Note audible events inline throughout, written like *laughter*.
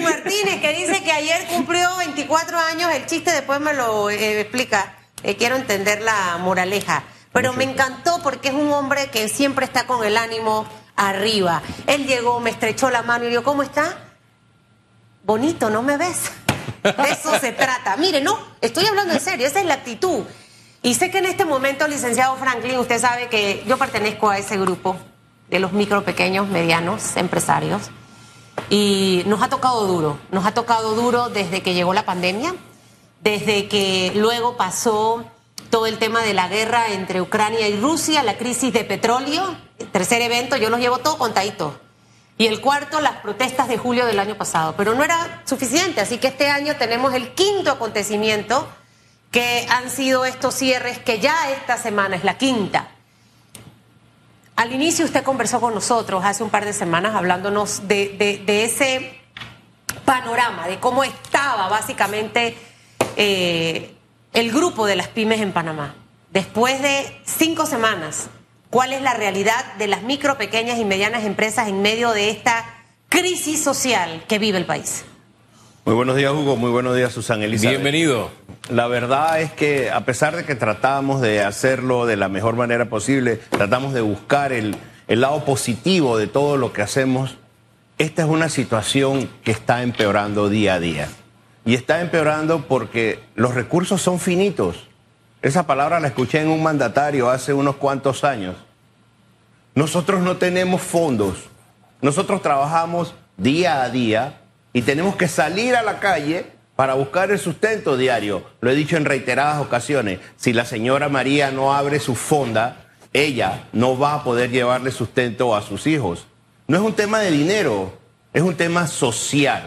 Martínez, que dice que ayer cumplió 24 años. El chiste después me lo eh, explica. Eh, quiero entender la moraleja. Pero me encantó porque es un hombre que siempre está con el ánimo arriba. Él llegó, me estrechó la mano y dijo, ¿cómo está? Bonito, ¿no me ves? De eso se trata. Mire, no, estoy hablando en serio, esa es la actitud. Y sé que en este momento, licenciado Franklin, usted sabe que yo pertenezco a ese grupo de los micro, pequeños, medianos empresarios. Y nos ha tocado duro, nos ha tocado duro desde que llegó la pandemia, desde que luego pasó todo el tema de la guerra entre Ucrania y Rusia, la crisis de petróleo, tercer evento, yo los llevo todo contadito. Y el cuarto, las protestas de julio del año pasado. Pero no era suficiente, así que este año tenemos el quinto acontecimiento, que han sido estos cierres, que ya esta semana es la quinta. Al inicio usted conversó con nosotros hace un par de semanas hablándonos de, ese panorama, de cómo estaba básicamente eh, el grupo de las pymes en Panamá. Después de cinco semanas, ¿cuál es la realidad de las micro, pequeñas y medianas empresas en medio de esta crisis social que vive el país? Muy buenos días, Hugo. Muy buenos días, Susana Elizabeth. Bienvenido. La verdad es que a pesar de que tratamos de hacerlo de la mejor manera posible, tratamos de buscar el, el lado positivo de todo lo que hacemos, esta es una situación que está empeorando día a día. Y está empeorando porque los recursos son finitos. Esa palabra la escuché en un mandatario hace unos cuantos años. Nosotros no tenemos fondos. Nosotros trabajamos día a día y tenemos que salir a la calle para buscar el sustento diario. Lo he dicho en reiteradas ocasiones. Si la señora María no abre su fonda, ella no va a poder llevarle sustento a sus hijos. No es un tema de dinero, es un tema social.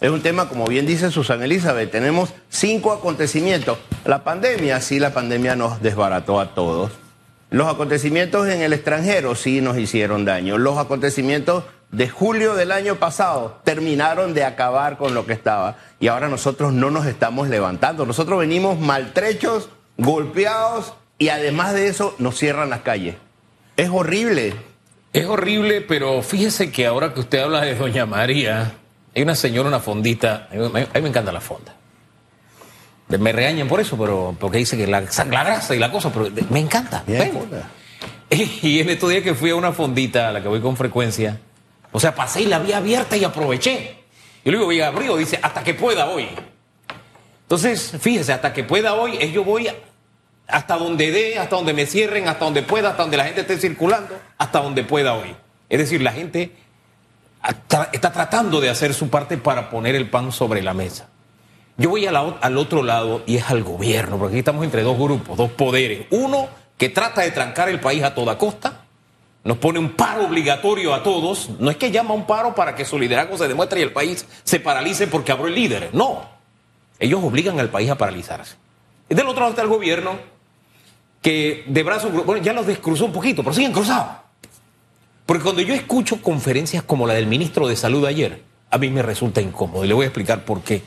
Es un tema, como bien dice Susana Elizabeth, tenemos cinco acontecimientos. La pandemia, sí, la pandemia nos desbarató a todos. Los acontecimientos en el extranjero sí nos hicieron daño. Los acontecimientos de julio del año pasado terminaron de acabar con lo que estaba y ahora nosotros no nos estamos levantando. Nosotros venimos maltrechos, golpeados y además de eso nos cierran las calles. Es horrible. Es horrible, pero fíjese que ahora que usted habla de Doña María, hay una señora, una fondita. A mí, me encanta la fonda. Me regañan por eso, pero porque dice que la, la grasa y la cosa, pero me encanta. *laughs* Y en estos días que fui a una fondita a la que voy con frecuencia, o sea, pasé y la vi abierta y aproveché. Y luego voy a abrir, dice, hasta que pueda hoy. Entonces, fíjese, hasta que pueda hoy, yo voy hasta donde dé, hasta donde me cierren, hasta donde pueda, hasta donde la gente esté circulando, hasta donde pueda hoy. Es decir, la gente está tratando de hacer su parte para poner el pan sobre la mesa. Yo voy al otro lado y es al gobierno, porque aquí estamos entre dos grupos, dos poderes. Uno que trata de trancar el país a toda costa, nos pone un paro obligatorio a todos. No es que llama un paro para que su liderazgo se demuestre y el país se paralice porque abrió el líder. No. Ellos obligan al país a paralizarse. Y del otro lado está el gobierno que de brazos, bueno, ya los descruzó un poquito, pero siguen cruzados. Porque cuando yo escucho conferencias como la del ministro de Salud ayer, a mí me resulta incómodo y le voy a explicar por qué.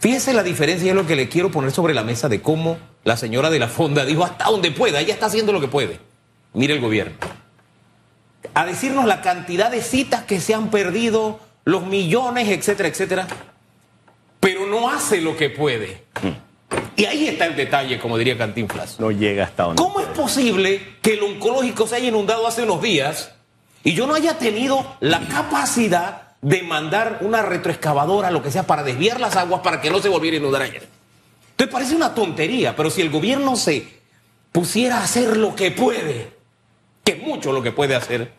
Fíjese la diferencia y es lo que le quiero poner sobre la mesa de cómo la señora de la fonda dijo hasta donde pueda, ella está haciendo lo que puede. Mire el gobierno. A decirnos la cantidad de citas que se han perdido, los millones, etcétera, etcétera, pero no hace lo que puede. Y ahí está el detalle, como diría Cantinflas. No llega hasta donde. ¿Cómo es posible que el oncológico se haya inundado hace unos días y yo no haya tenido la capacidad de mandar una retroexcavadora, lo que sea, para desviar las aguas para que no se volviera a inundar ayer? Te parece una tontería, pero si el gobierno se pusiera a hacer lo que puede, que mucho lo que puede hacer,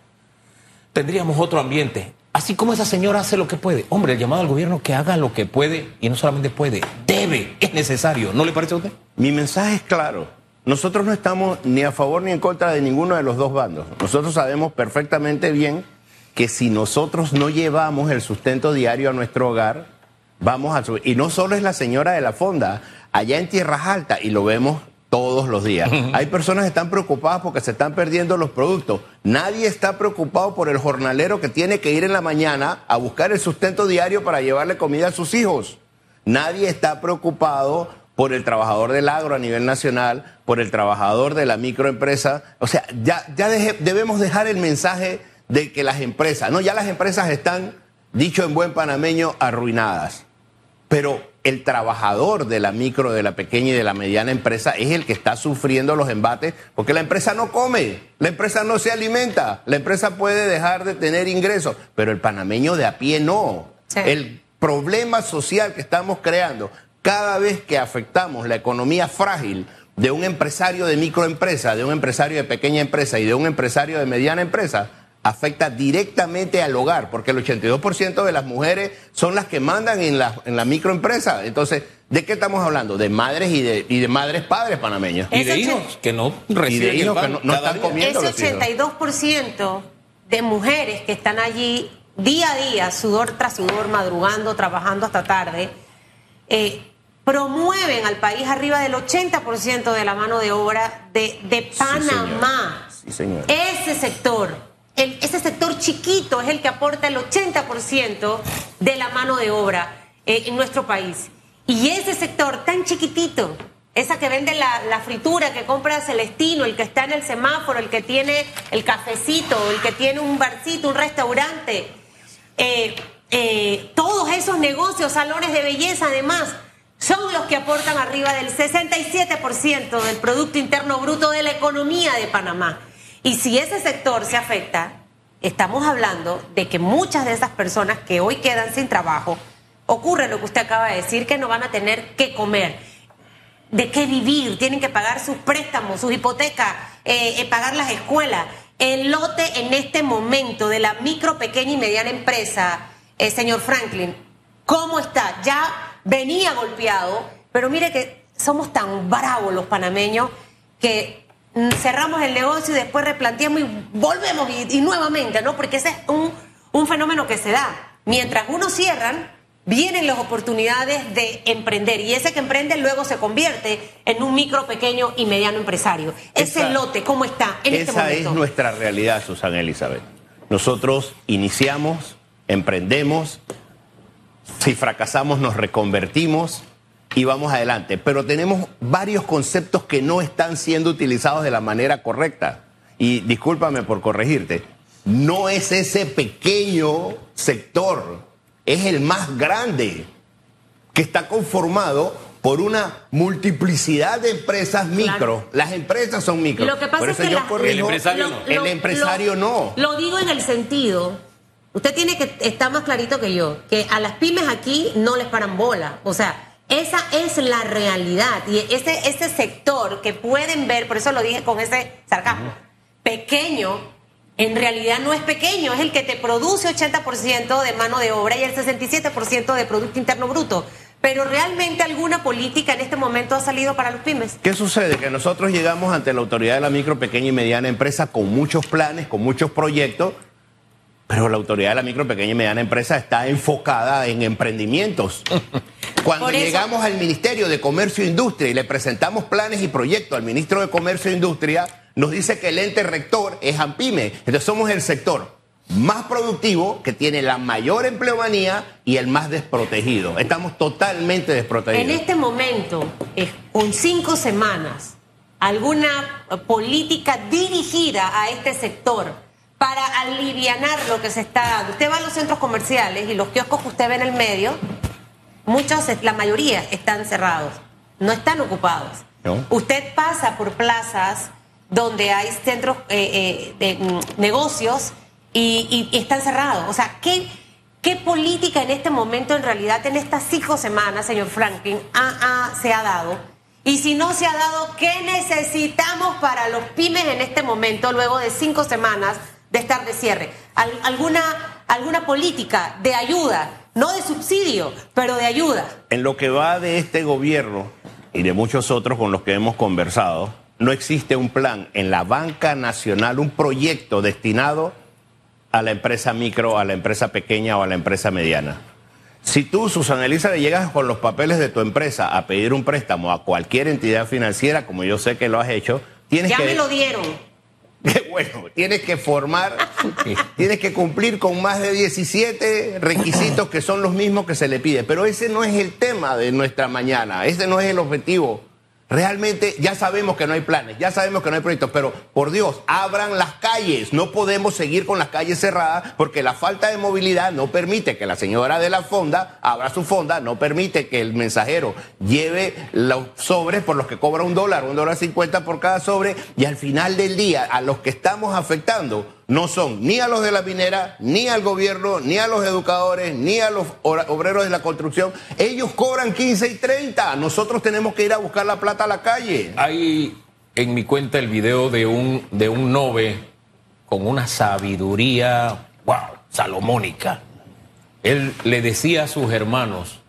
tendríamos otro ambiente. Así como esa señora hace lo que puede. Hombre, el llamado al gobierno que haga lo que puede y no solamente puede, debe, es necesario. ¿No le parece a usted? Mi mensaje es claro. Nosotros no estamos ni a favor ni en contra de ninguno de los dos bandos. Nosotros sabemos perfectamente bien que si nosotros no llevamos el sustento diario a nuestro hogar, vamos a subir. Y no solo es la señora de la fonda, allá en Tierras Altas, y lo vemos todos los días. Hay personas que están preocupadas porque se están perdiendo los productos. Nadie está preocupado por el jornalero que tiene que ir en la mañana a buscar el sustento diario para llevarle comida a sus hijos. Nadie está preocupado por el trabajador del agro a nivel nacional, por el trabajador de la microempresa. O sea, ya, ya debemos dejar el mensaje de que las empresas, no, ya las empresas están dicho en buen panameño, arruinadas. Pero el trabajador de la micro, de la pequeña y de la mediana empresa es el que está sufriendo los embates porque la empresa no come, la empresa no se alimenta, la empresa puede dejar de tener ingresos, pero el panameño de a pie no. Sí. El problema social que estamos creando cada vez que afectamos la economía frágil de un empresario de microempresa, de un empresario de pequeña empresa y de un empresario de mediana empresa, afecta directamente al hogar, porque el 82% de las mujeres son las que mandan en la, en la microempresa. Entonces, ¿de qué estamos hablando? De madres y de, y de madres padres panameños. Y de hijos que no Y reciben de hijos que no, están comiendo los Ese hijos. 82% de mujeres que están allí día a día, sudor tras sudor, madrugando, trabajando hasta tarde, eh, promueven al país arriba del 80% de la mano de obra de, de Panamá. Sí, señor. Ese sector, ese sector chiquito es el que aporta el 80% de la mano de obra eh, en nuestro país. Y ese sector tan chiquitito, esa que vende la, la fritura, que compra Celestino, el que está en el semáforo, el que tiene el cafecito, el que tiene un barcito, un restaurante, eh, eh, todos esos negocios, salones de belleza además, son los que aportan arriba del 67% del Producto Interno Bruto de la economía de Panamá. Y si ese sector se afecta, estamos hablando de que muchas de esas personas que hoy quedan sin trabajo, ocurre lo que usted acaba de decir, que no van a tener que comer de qué vivir, tienen que pagar sus préstamos, sus hipotecas, eh, eh, pagar las escuelas. El lote en este momento de la micro, pequeña y mediana empresa, eh, señor Franklin, ¿cómo está? Ya venía golpeado, pero mire que somos tan bravos los panameños que cerramos el negocio y después replanteamos y volvemos y, y nuevamente, ¿no? Porque ese es un, un fenómeno que se da. Mientras unos cierran, vienen las oportunidades de emprender y ese que emprende luego se convierte en un micro, pequeño y mediano empresario. Ese lote, ¿cómo está en este Esa momento? es nuestra realidad, Susana Elizabeth. Nosotros iniciamos, emprendemos, si fracasamos nos reconvertimos y vamos adelante. Pero tenemos varios conceptos que no están siendo utilizados de la manera correcta. Y discúlpame por corregirte, no es ese pequeño sector, es el más grande que está conformado por una multiplicidad de empresas micro. Las empresas son micro. Lo que pasa por es eso que yo la- corrijo, El empresario no. el empresario no. Lo digo en el sentido, usted tiene que estar más clarito que yo, que a las pymes aquí no les paran bola. O sea, esa es la realidad. Y ese, ese sector que pueden ver, por eso lo dije con ese sarcasmo, pequeño, en realidad no es pequeño, es el que te produce 80% de mano de obra y el 67% de Producto Interno Bruto. Pero realmente alguna política en este momento ha salido para los pymes. ¿Qué sucede? Que nosotros llegamos ante la autoridad de la micro, pequeña y mediana empresa con muchos planes, con muchos proyectos, pero la autoridad de la micro, pequeña y mediana empresa está enfocada en emprendimientos. *laughs* Cuando eso- llegamos al Ministerio de Comercio e Industria y le presentamos planes y proyectos al ministro de Comercio e Industria, nos dice que el ente rector es AMPIME. Entonces somos el sector más productivo, que tiene la mayor empleomanía y el más desprotegido. Estamos totalmente desprotegidos. En este momento, con cinco semanas, alguna política dirigida a este sector para alivianar lo que se está dando. Usted va a los centros comerciales y los kioscos que usted ve en el medio, muchos, la mayoría están cerrados, no están ocupados. No. Usted pasa por plazas donde hay centros eh, eh, de mm, negocios y, y- están cerrados. O sea, ¿qué, ¿qué política en este momento, en realidad, en estas cinco semanas, señor Franklin, ha- ha- se ha dado? Y si no se ha dado, ¿qué necesitamos para los pymes en este momento, luego de cinco semanas de estar de cierre? Al- alguna, ¿Alguna política de ayuda? No de subsidio, pero de ayuda. En lo que va de este gobierno y de muchos otros con los que hemos conversado, no existe un plan en la banca nacional, un proyecto destinado a la empresa micro, a la empresa pequeña o a la empresa mediana. Si tú, Susana Elisa, le llegas con los papeles de tu empresa a pedir un préstamo a cualquier entidad financiera, como yo sé que lo has hecho, tienes Ya que... me lo dieron. *laughs* Bueno, tienes que formar, *laughs* tienes que cumplir con más de 17 requisitos que son los mismos que se le pide. Pero ese no es el tema de nuestra mañana, ese no es el objetivo. Realmente ya sabemos que no hay planes, ya sabemos que no hay proyectos, pero por Dios, abran las calles. No podemos seguir con las calles cerradas porque la falta de movilidad no permite que la señora de la fonda abra su fonda, no permite que el mensajero lleve los sobres por los que cobra un dólar, un dólar cincuenta por cada sobre y al final del día a los que estamos afectando no son ni a los de la minera, ni al gobierno, ni a los educadores, ni a los obreros de la construcción. Ellos cobran 15 y 30. Nosotros tenemos que ir a buscar la plata a la calle. Hay en mi cuenta el video de un, de un con una sabiduría, wow, salomónica. Él le decía a sus hermanos,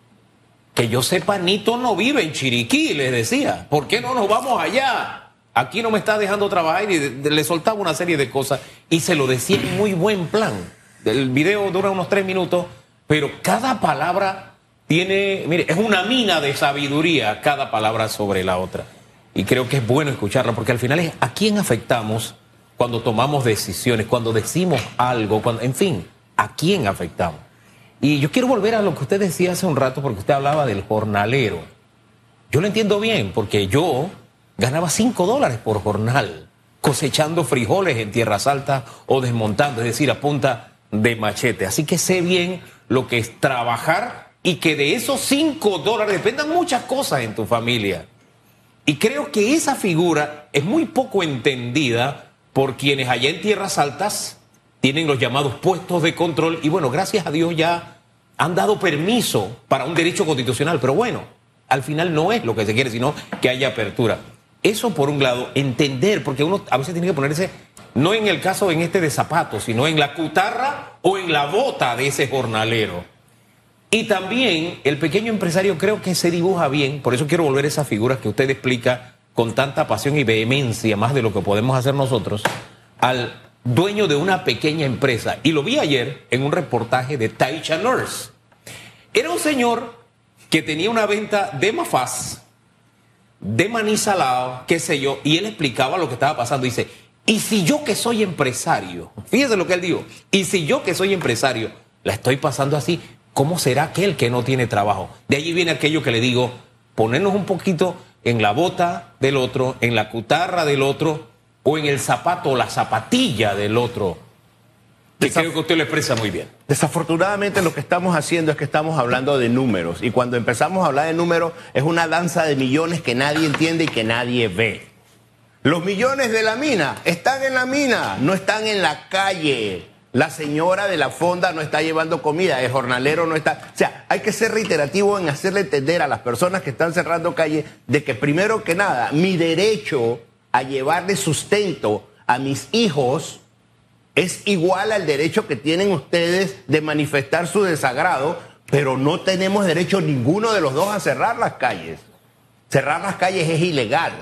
que yo sepa, Nito no vive en Chiriquí, les decía, ¿por qué no nos vamos allá? Aquí no me está dejando trabajar y le soltaba una serie de cosas y se lo decía en muy buen plan. El video dura unos tres minutos, pero cada palabra tiene, mire, es una mina de sabiduría cada palabra sobre la otra. Y creo que es bueno escucharla porque al final es a quién afectamos cuando tomamos decisiones, cuando decimos algo, cuando, en fin, a quién afectamos. Y yo quiero volver a lo que usted decía hace un rato porque usted hablaba del jornalero. Yo lo entiendo bien porque yo ganaba 5 dólares por jornal, cosechando frijoles en tierras altas o desmontando, es decir, a punta de machete. Así que sé bien lo que es trabajar y que de esos 5 dólares dependan muchas cosas en tu familia. Y creo que esa figura es muy poco entendida por quienes allá en tierras altas tienen los llamados puestos de control y bueno, gracias a Dios ya han dado permiso para un derecho constitucional, pero bueno, al final no es lo que se quiere, sino que haya apertura. Eso por un lado, entender, porque uno a veces tiene que ponerse, no en el caso en este de zapatos, sino en la cutarra o en la bota de ese jornalero. Y también el pequeño empresario creo que se dibuja bien, por eso quiero volver a esas figuras que usted explica con tanta pasión y vehemencia, más de lo que podemos hacer nosotros, al dueño de una pequeña empresa. Y lo vi ayer en un reportaje de Taicha Nurse. Era un señor que tenía una venta de mafaz de maní salado, qué sé yo, y él explicaba lo que estaba pasando. Dice, y si yo que soy empresario, fíjese lo que él dijo, y si yo que soy empresario la estoy pasando así, ¿cómo será aquel que no tiene trabajo? De allí viene aquello que le digo, ponernos un poquito en la bota del otro, en la cutarra del otro, o en el zapato o la zapatilla del otro que creo que usted lo expresa muy bien. Desafortunadamente lo que estamos haciendo es que estamos hablando de números y cuando empezamos a hablar de números es una danza de millones que nadie entiende y que nadie ve. Los millones de la mina están en la mina, no están en la calle. La señora de la fonda no está llevando comida, el jornalero no está. O sea, hay que ser reiterativo en hacerle entender a las personas que están cerrando calle de que primero que nada, mi derecho a llevarle sustento a mis hijos es igual al derecho que tienen ustedes de manifestar su desagrado, pero no tenemos derecho ninguno de los dos a cerrar las calles. Cerrar las calles es ilegal.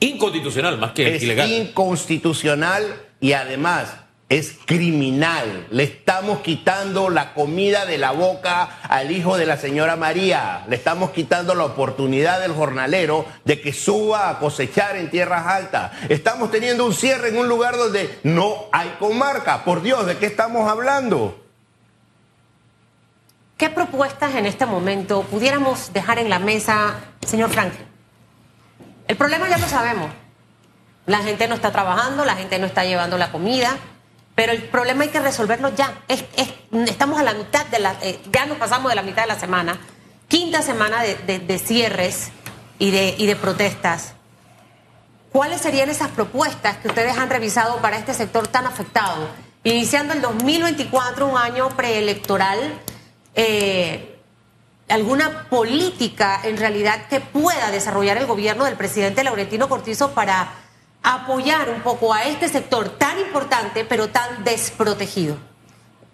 Inconstitucional más que es ilegal. Inconstitucional y además es criminal. Le estamos quitando la comida de la boca al hijo de la señora María. Le estamos quitando la oportunidad del jornalero de que suba a cosechar en tierras altas. Estamos teniendo un cierre en un lugar donde no hay comarca. Por Dios, ¿de qué estamos hablando? ¿Qué propuestas en este momento pudiéramos dejar en la mesa, señor Franklin? El problema ya lo sabemos. La gente no está trabajando, la gente no está llevando la comida pero el problema hay que resolverlo ya. estamos a la mitad de la, eh, ya nos pasamos de la mitad de la semana, quinta semana de, cierres y de, y de protestas. ¿Cuáles serían esas propuestas que ustedes han revisado para este sector tan afectado? Iniciando el 2024, un año preelectoral, eh, ¿alguna política en realidad que pueda desarrollar el gobierno del presidente Laurentino Cortizo para apoyar un poco a este sector tan importante pero tan desprotegido?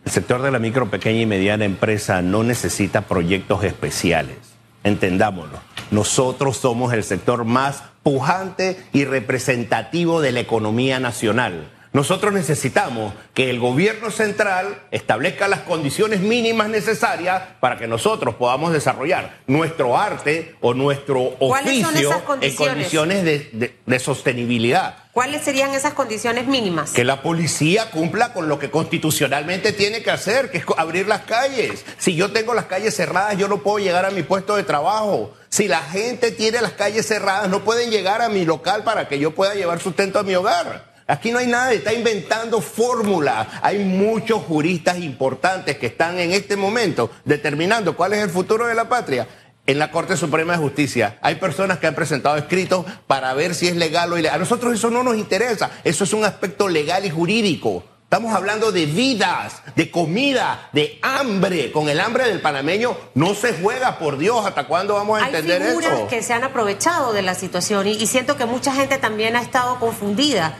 El sector de la micro, pequeña y mediana empresa no necesita proyectos especiales. Entendámoslo. Nosotros somos el sector más pujante y representativo de la economía nacional. Nosotros necesitamos que el gobierno central establezca las condiciones mínimas necesarias para que nosotros podamos desarrollar nuestro arte o nuestro oficio en condiciones de, de sostenibilidad. ¿Cuáles serían esas condiciones mínimas? Que la policía cumpla con lo que constitucionalmente tiene que hacer, que es abrir las calles. Si yo tengo las calles cerradas, yo no puedo llegar a mi puesto de trabajo. Si la gente tiene las calles cerradas, no pueden llegar a mi local para que yo pueda llevar sustento a mi hogar. Aquí no hay nada, está inventando fórmulas. Hay muchos juristas importantes que están en este momento determinando cuál es el futuro de la patria. En la Corte Suprema de Justicia hay personas que han presentado escritos para ver si es legal o ilegal. A nosotros eso no nos interesa, eso es un aspecto legal y jurídico. Estamos hablando de vidas, de comida, de hambre. Con el hambre del panameño no se juega, por Dios. ¿Hasta cuándo vamos a entender eso? Hay figuras que se han aprovechado de la situación y, y siento que mucha gente también ha estado confundida.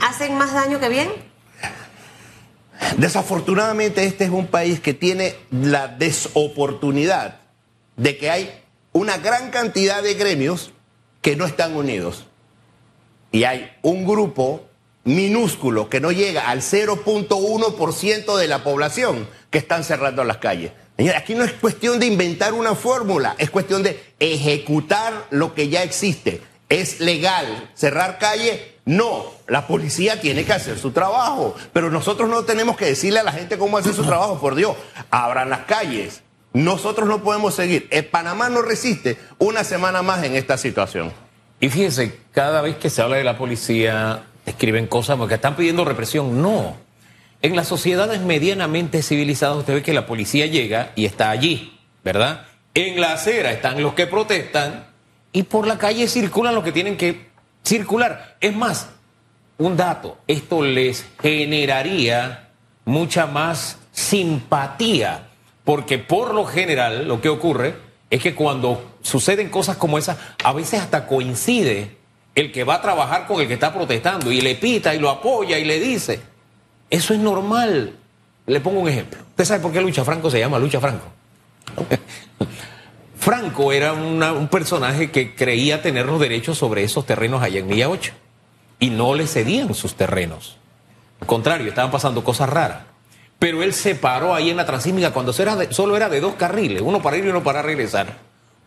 ¿Hacen más daño que bien? Desafortunadamente este es un país que tiene la desoportunidad de que hay una gran cantidad de gremios que no están unidos. Y hay un grupo minúsculo que no llega al 0.1% de la población que están cerrando las calles. Aquí no es cuestión de inventar una fórmula, es cuestión de ejecutar lo que ya existe. ¿Es legal cerrar calle? No, la policía tiene que hacer su trabajo, pero nosotros no tenemos que decirle a la gente cómo hacer su *clears throat* trabajo, por Dios, abran las calles. Nosotros no podemos seguir. El Panamá no resiste una semana más en esta situación. Y fíjense, cada vez que se habla de la policía, escriben cosas porque están pidiendo represión. No. En las sociedades medianamente civilizadas usted ve que la policía llega y está allí, ¿verdad? En la acera están los que protestan y por la calle circulan los que tienen que circular. Es más, un dato, esto les generaría mucha más simpatía, porque por lo general lo que ocurre es que cuando suceden cosas como esas, a veces hasta coincide el que va a trabajar con el que está protestando y le pita y lo apoya y le dice, eso es normal. Le pongo un ejemplo. ¿Usted sabe por qué Lucha Franco se llama Lucha Franco? *laughs* Franco era un personaje que creía tener los derechos sobre esos terrenos allá en Milla 8 y no le cedían sus terrenos. Al contrario, estaban pasando cosas raras. Pero él se paró ahí en la Transísmica cuando solo era de dos carriles, uno para ir y uno para regresar,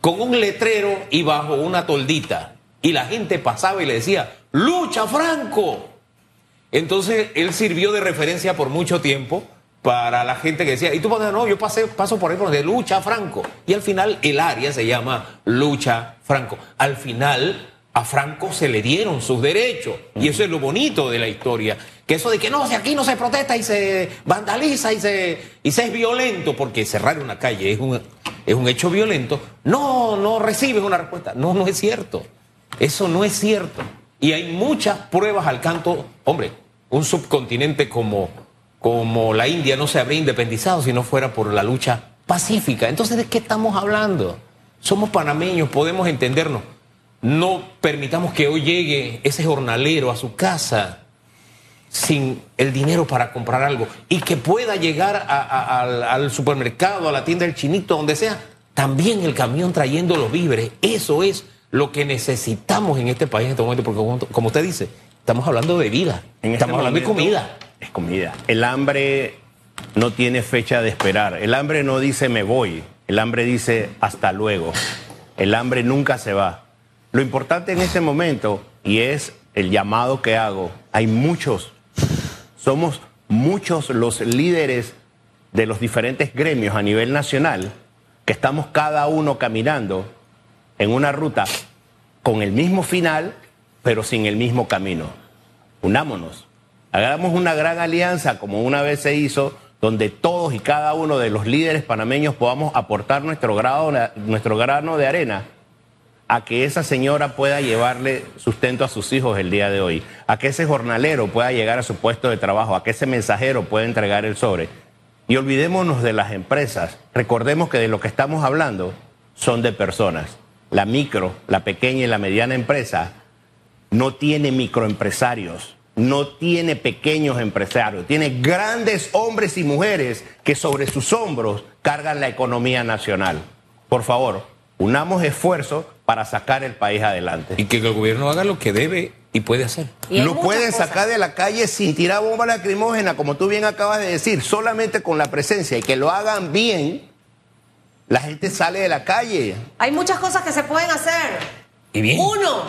con un letrero y bajo una toldita. Y la gente pasaba y le decía, lucha Franco. Entonces él sirvió de referencia por mucho tiempo para la gente que decía, y tú no, yo pasé, paso por ahí por donde lucha Franco. Y al final el área se llama lucha Franco. Al final a Franco se le dieron sus derechos. Y eso es lo bonito de la historia. Que eso de que no, si aquí no se protesta y se vandaliza y se, y se es violento, porque cerrar una calle es un, es un hecho violento, no, no recibes una respuesta. No, no es cierto. Eso no es cierto. Y hay muchas pruebas al canto. Hombre, un subcontinente como como la India no se habría independizado si no fuera por la lucha pacífica. Entonces, ¿de qué estamos hablando? Somos panameños, podemos entendernos. No permitamos que hoy llegue ese jornalero a su casa sin el dinero para comprar algo y que pueda llegar al supermercado, a la tienda del chinito, donde sea, también el camión trayendo los víveres. Eso es lo que necesitamos en este país en este momento, porque como usted dice, estamos hablando de vida, este estamos hablando de comida es comida. El hambre no tiene fecha de esperar. El hambre no dice me voy. El hambre dice hasta luego. El hambre nunca se va. Lo importante en este momento, y es el llamado que hago, hay muchos, somos muchos los líderes de los diferentes gremios a nivel nacional que estamos cada uno caminando en una ruta con el mismo final, pero sin el mismo camino. Unámonos. Hagamos una gran alianza como una vez se hizo, donde todos y cada uno de los líderes panameños podamos aportar nuestro, grano de arena a que esa señora pueda llevarle sustento a sus hijos el día de hoy, a que ese jornalero pueda llegar a su puesto de trabajo, a que ese mensajero pueda entregar el sobre. Y olvidémonos de las empresas, recordemos que de lo que estamos hablando son de personas. La micro, la pequeña y la mediana empresa no tiene microempresarios, no tiene pequeños empresarios, tiene grandes hombres y mujeres que sobre sus hombros cargan la economía nacional. Por favor, unamos esfuerzos para sacar el país adelante. Y que el gobierno haga lo que debe Y puede hacer. Y lo pueden cosas. sacar de la calle sin tirar bomba lacrimógena, como tú bien acabas de decir, solamente con la presencia y que lo hagan bien, la gente sale de la calle. Hay muchas cosas que se pueden hacer. Y bien. Uno,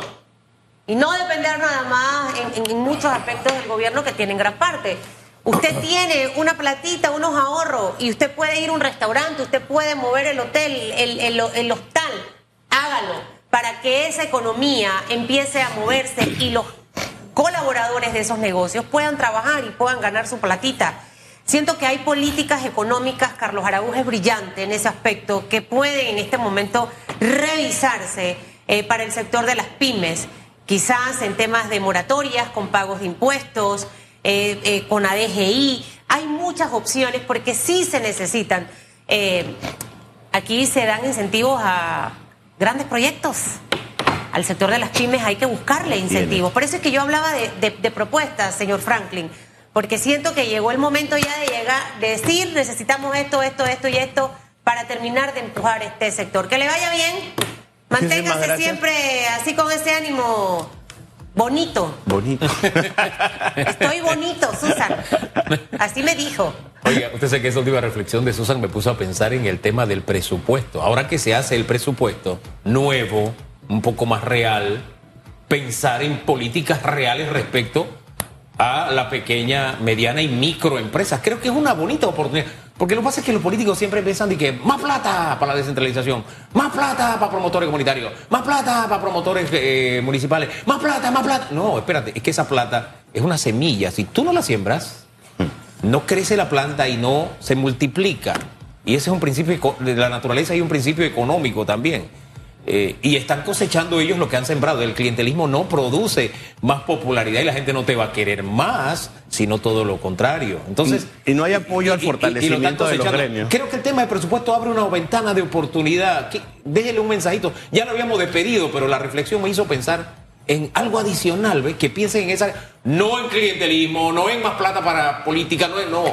y no depender nada más en, muchos aspectos del gobierno que tienen gran parte. Usted tiene una platita, unos ahorros, y usted puede ir a un restaurante, usted puede mover el hotel, el, hostal, hágalo, para que esa economía empiece a moverse y los colaboradores de esos negocios puedan trabajar y puedan ganar su platita. Siento que hay políticas económicas, Carlos Araújo es brillante en ese aspecto, que pueden en este momento revisarse eh, para el sector de las pymes, quizás en temas de moratorias, con pagos de impuestos, eh, eh, con ADGI. Hay muchas opciones porque sí se necesitan. Eh, aquí se dan incentivos a grandes proyectos. Al sector de las pymes hay que buscarle incentivos. Por eso es que yo hablaba de, de- de propuestas, señor Franklin, porque siento que llegó el momento ya de llegar, de decir necesitamos esto, esto, esto y esto para terminar de empujar este sector. Que le vaya bien, manténgase siempre así con ese ánimo bonito. Bonito. *laughs* Estoy bonito, Susan. Así me dijo. Oiga, usted sabe que esa última reflexión de Susan me puso a pensar en el tema del presupuesto. Ahora que se hace el presupuesto nuevo, un poco más real, pensar en políticas reales respecto a la pequeña, mediana y microempresas. Creo que es una bonita oportunidad. Porque lo que pasa es que los políticos siempre piensan que más plata para la descentralización, más plata para promotores comunitarios, más plata para promotores eh, municipales, más plata, más plata. No, espérate, es que esa plata es una semilla. Si tú no la siembras, no crece la planta y no se multiplica. Y ese es un principio de la naturaleza y un principio económico también. Eh, y están cosechando ellos lo que han sembrado. El clientelismo no produce más popularidad y la gente no te va a querer más, sino todo lo contrario. Entonces, Y- y no hay apoyo al y- lo fortalecimiento de los gremios. Creo que el tema de presupuesto abre una ventana de oportunidad. Déjele un mensajito. Ya lo habíamos despedido, pero la reflexión me hizo pensar en algo adicional, ¿ves? Que piensen en esa, no en clientelismo, no en más plata para política, no en no,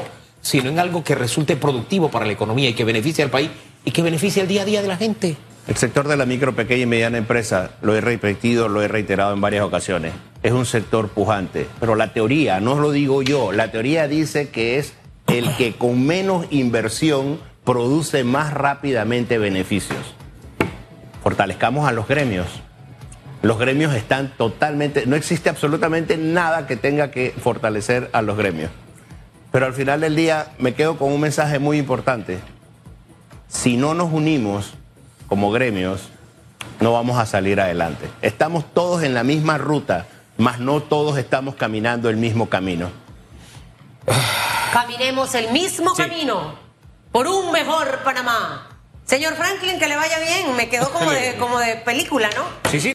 sino en algo que resulte productivo para la economía y que beneficie al país y que beneficie el día a día de la gente. El sector de la micro, pequeña y mediana empresa, lo he repetido, lo he reiterado en varias ocasiones, es un sector pujante. Pero la teoría, no lo digo yo, la teoría dice que es el que con menos inversión produce más rápidamente beneficios. Fortalezcamos a los gremios. Los gremios están totalmente, no existe absolutamente nada que tenga que fortalecer a los gremios. Pero al final del día me quedo con un mensaje muy importante si no nos unimos como gremios, no vamos a salir adelante. Estamos todos en la misma ruta, mas no todos estamos caminando el mismo camino. Caminemos el mismo Sí. camino por un mejor Panamá. Señor Franklin, que le vaya bien. Me quedó como de, *laughs* como de película, ¿no? Sí, sí.